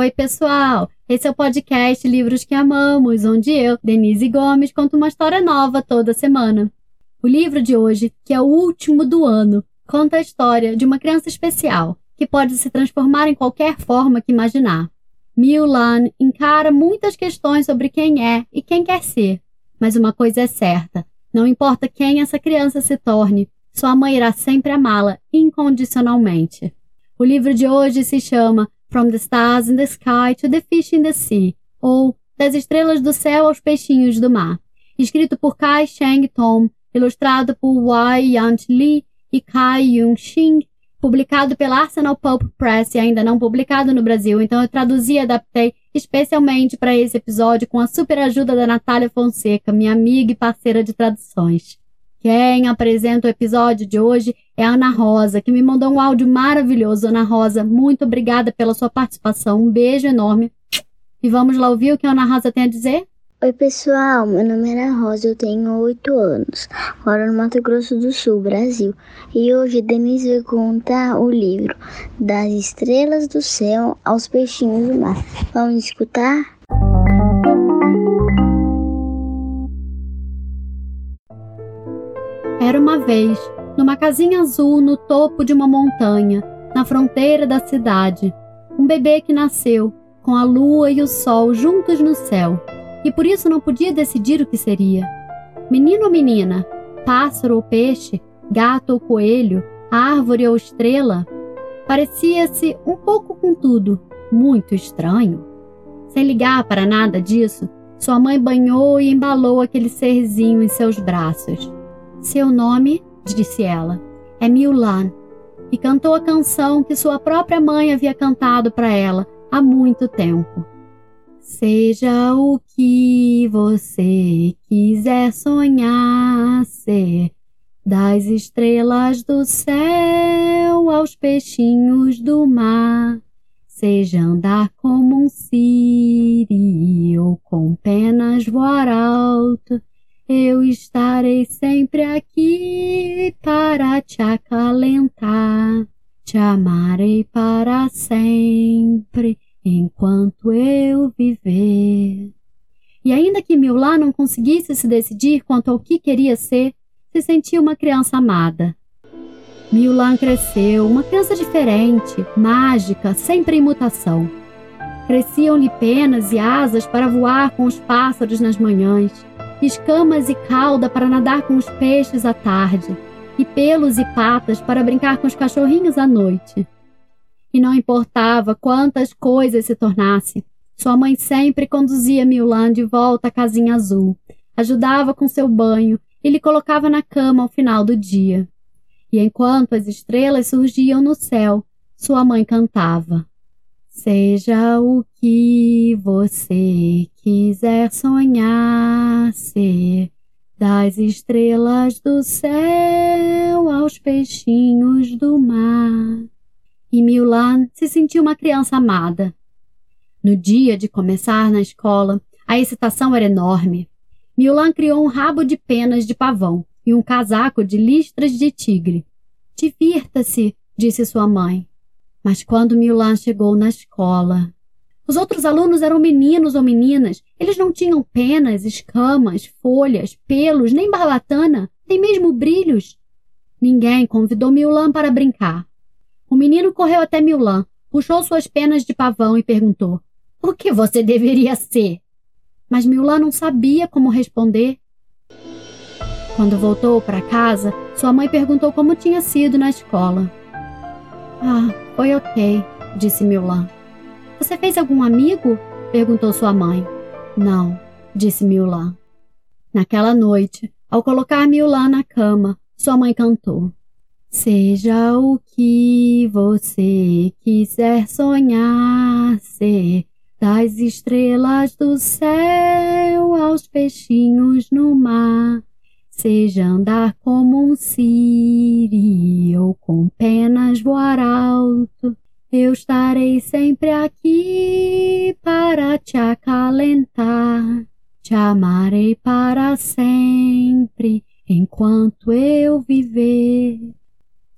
Oi, pessoal! Esse é o podcast Livros que Amamos, onde eu, Denise Gomes, conto uma história nova toda semana. O livro de hoje, que é o último do ano, conta a história de uma criança especial que pode se transformar em qualquer forma que imaginar. Milan encara muitas questões sobre quem é e quem quer ser, mas uma coisa é certa: não importa quem essa criança se torne, sua mãe irá sempre amá-la incondicionalmente. O livro de hoje se chama From the Stars in the Sky to the Fish in the Sea, ou Das Estrelas do Céu aos Peixinhos do Mar, escrito por Kai Cheng Tom, ilustrado por Wai Yant Lee e Kai Yung Xing, publicado pela Arsenal Pulp Press e ainda não publicado no Brasil, então eu traduzi e adaptei especialmente para esse episódio com a super ajuda da Natália Fonseca, minha amiga e parceira de traduções. Quem apresenta o episódio de hoje é a Ana Rosa, que me mandou um áudio maravilhoso. Ana Rosa, muito obrigada pela sua participação. Um beijo enorme. E vamos lá ouvir o que a Ana Rosa tem a dizer? Oi, pessoal. Meu nome é Ana Rosa, eu tenho 8 anos. Moro no Mato Grosso do Sul, Brasil. E hoje Denise vai contar o livro Das Estrelas do Céu aos Peixinhos do Mar. Vamos escutar? Era uma vez, numa casinha azul no topo de uma montanha, na fronteira da cidade, um bebê que nasceu com a lua e o sol juntos no céu, e por isso não podia decidir o que seria. Menino ou menina, pássaro ou peixe, gato ou coelho, árvore ou estrela, parecia-se um pouco com tudo, muito estranho. Sem ligar para nada disso, sua mãe banhou e embalou aquele serzinho em seus braços. Seu nome, disse ela, é Milan, e cantou a canção que sua própria mãe havia cantado para ela há muito tempo. Seja o que você quiser sonhar ser, das estrelas do céu aos peixinhos do mar, seja andar como um siri ou com penas voar alto, eu estarei sempre aqui para te acalentar. Te amarei para sempre enquanto eu viver. E ainda que Milá não conseguisse se decidir quanto ao que queria ser, se sentia uma criança amada. Milan cresceu, uma criança diferente, mágica, sempre em mutação. Cresciam-lhe penas e asas para voar com os pássaros nas manhãs escamas e cauda para nadar com os peixes à tarde, e pelos e patas para brincar com os cachorrinhos à noite. E não importava quantas coisas se tornasse, sua mãe sempre conduzia Milan de volta à casinha azul, ajudava com seu banho e lhe colocava na cama ao final do dia. E enquanto as estrelas surgiam no céu, sua mãe cantava. Seja o que você quiser sonhar ser, das estrelas do céu aos peixinhos do mar. E Milan se sentiu uma criança amada. No dia de começar na escola, a excitação era enorme. Milan criou um rabo de penas de pavão e um casaco de listras de tigre. Divirta-se, disse sua mãe. Mas quando Milan chegou na escola, os outros alunos eram meninos ou meninas. Eles não tinham penas, escamas, folhas, pelos, nem barbatana, nem mesmo brilhos. Ninguém convidou Milan para brincar. O menino correu até Milan, puxou suas penas de pavão e perguntou: O que você deveria ser? Mas Milan não sabia como responder. Quando voltou para casa, sua mãe perguntou como tinha sido na escola. Ah, foi ok, disse Milan. Você fez algum amigo? perguntou sua mãe. Não, disse Milan. Naquela noite, ao colocar Milan na cama, sua mãe cantou. Seja o que você quiser sonhar ser, das estrelas do céu aos peixinhos no mar, seja andar como um siri ou com penas voar alto, eu estarei sempre aqui para te acalentar. Te amarei para sempre enquanto eu viver.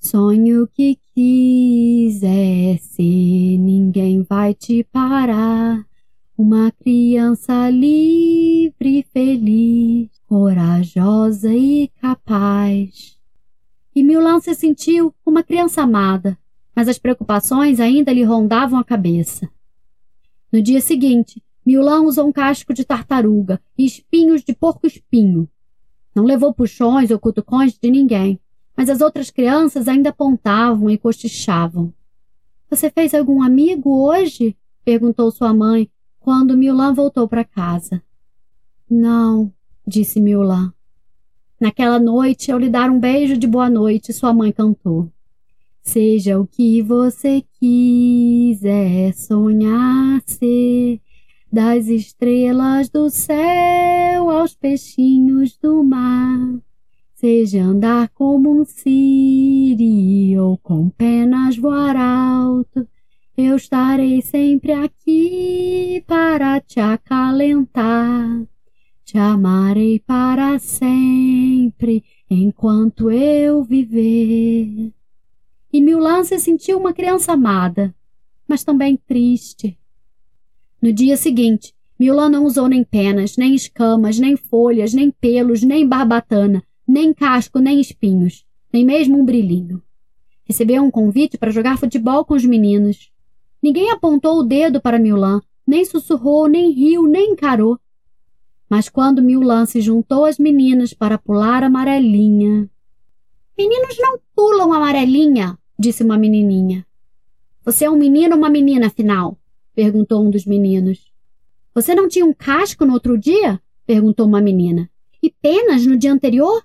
Sonho que quisesse, ninguém vai te parar. Uma criança livre e feliz, corajosa e capaz. E Milan se sentiu uma criança amada, mas as preocupações ainda lhe rondavam a cabeça. No dia seguinte, Milan usou um casco de tartaruga e espinhos de porco-espinho. Não levou puxões ou cutucões de ninguém, mas as outras crianças ainda apontavam e cochichavam. Você fez algum amigo hoje? perguntou sua mãe, quando Milan voltou para casa. Não, disse Milan. Naquela noite, ao lhe dar um beijo de boa noite, sua mãe cantou. Seja o que você quiser sonhar ser, das estrelas do céu aos peixinhos do mar. Seja andar como um siri ou com penas voar alto, eu estarei sempre aqui para te acalentar. Te amarei para sempre enquanto eu viver. E Milan se sentiu uma criança amada, mas também triste. No dia seguinte, Milan não usou nem penas, nem escamas, nem folhas, nem pelos, nem barbatana, nem casco, nem espinhos, nem mesmo um brilhinho. Recebeu um convite para jogar futebol com os meninos. Ninguém apontou o dedo para Milan, nem sussurrou, nem riu, nem encarou. Mas quando Milan se juntou às meninas para pular amarelinha. Meninos não pulam amarelinha, disse uma menininha. Você é um menino ou uma menina, afinal? perguntou um dos meninos. Você não tinha um casco no outro dia? perguntou uma menina. E penas no dia anterior?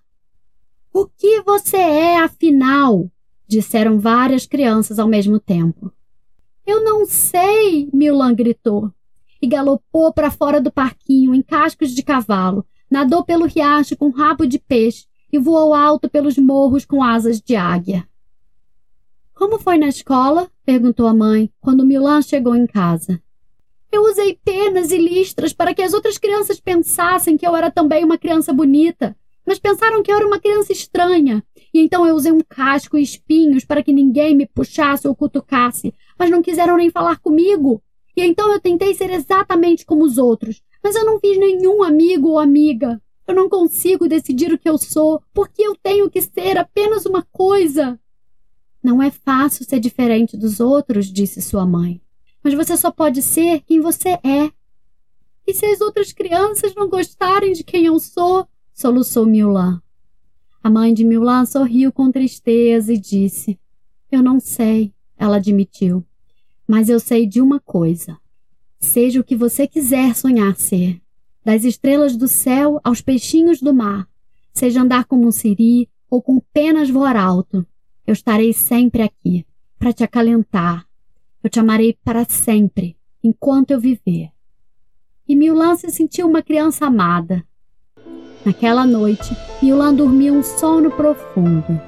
O que você é, afinal? disseram várias crianças ao mesmo tempo. Eu não sei, Milan gritou. E galopou para fora do parquinho em cascos de cavalo, nadou pelo riacho com rabo de peixe e voou alto pelos morros com asas de águia. Como foi na escola? perguntou a mãe, quando Milan chegou em casa. Eu usei penas e listras para que as outras crianças pensassem que eu era também uma criança bonita, mas pensaram que eu era uma criança estranha. E então eu usei um casco e espinhos para que ninguém me puxasse ou cutucasse, mas não quiseram nem falar comigo. E então eu tentei ser exatamente como os outros, mas eu não fiz nenhum amigo ou amiga. Eu não consigo decidir o que eu sou, porque eu tenho que ser apenas uma coisa. Não é fácil ser diferente dos outros, disse sua mãe. Mas você só pode ser quem você é. E se as outras crianças não gostarem de quem eu sou? soluçou Milan. A mãe de Milan sorriu com tristeza e disse: Eu não sei ela admitiu. Mas eu sei de uma coisa. Seja o que você quiser sonhar ser, das estrelas do céu aos peixinhos do mar, seja andar como um siri ou com penas voar alto, eu estarei sempre aqui para te acalentar. Eu te amarei para sempre, enquanto eu viver. E Milan se sentiu uma criança amada. Naquela noite, Milan dormiu um sono profundo.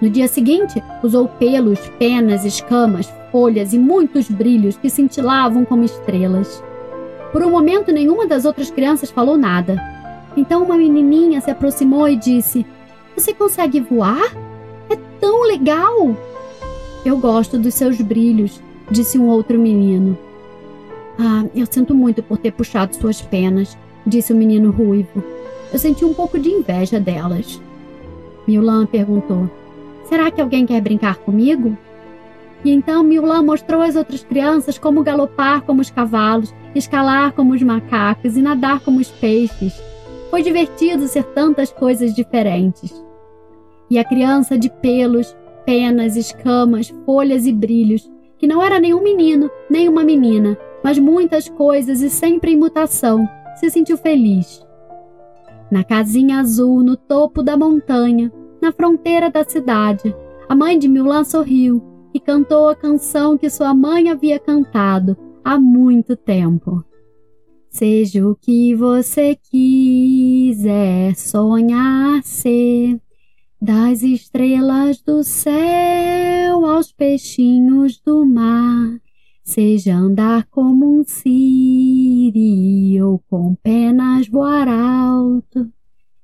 No dia seguinte, usou pelos, penas, escamas, folhas e muitos brilhos que cintilavam como estrelas. Por um momento, nenhuma das outras crianças falou nada. Então, uma menininha se aproximou e disse: Você consegue voar? É tão legal! Eu gosto dos seus brilhos, disse um outro menino. Ah, eu sinto muito por ter puxado suas penas, disse o menino ruivo. Eu senti um pouco de inveja delas. Milan perguntou: Será que alguém quer brincar comigo? E então Milan mostrou às outras crianças como galopar como os cavalos, escalar como os macacos e nadar como os peixes. Foi divertido ser tantas coisas diferentes. E a criança de pelos, penas, escamas, folhas e brilhos, que não era nenhum menino, nem uma menina, mas muitas coisas e sempre em mutação, se sentiu feliz. Na casinha azul, no topo da montanha, na fronteira da cidade. A mãe de Milan sorriu e cantou a canção que sua mãe havia cantado há muito tempo. Seja o que você quiser sonhar ser, das estrelas do céu aos peixinhos do mar, seja andar como um siri ou com penas voar alto,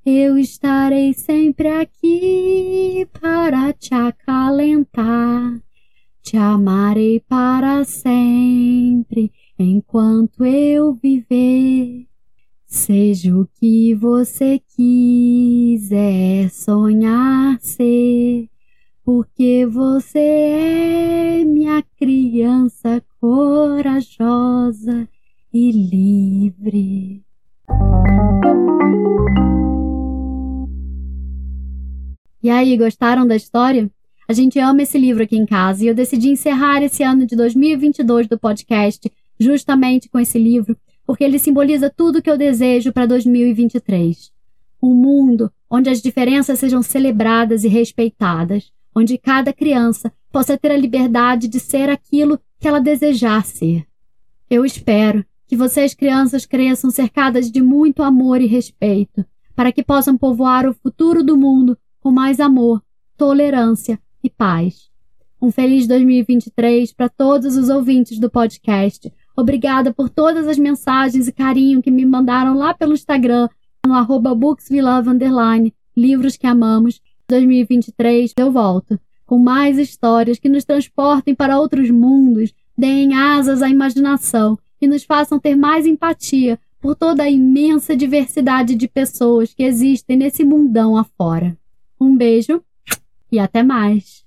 eu estarei sempre aqui para te acalentar. Te amarei para sempre, enquanto eu viver. Seja o que você quiser sonhar ser, porque você é minha criança corajosa e livre. E aí, gostaram da história? A gente ama esse livro aqui em casa e eu decidi encerrar esse ano de 2022 do podcast justamente com esse livro porque ele simboliza tudo que eu desejo para 2023. Um mundo onde as diferenças sejam celebradas e respeitadas, onde cada criança possa ter a liberdade de ser aquilo que ela desejar ser. Eu espero que vocês, crianças, cresçam cercadas de muito amor e respeito, para que possam povoar o futuro do mundo com mais amor, tolerância e paz. Um feliz 2023 para todos os ouvintes do podcast Obrigada por todas as mensagens e carinho que me mandaram lá pelo Instagram, no arroba livros que amamos. 2023 eu volto com mais histórias que nos transportem para outros mundos, deem asas à imaginação e nos façam ter mais empatia por toda a imensa diversidade de pessoas que existem nesse mundão afora. Um beijo e até mais!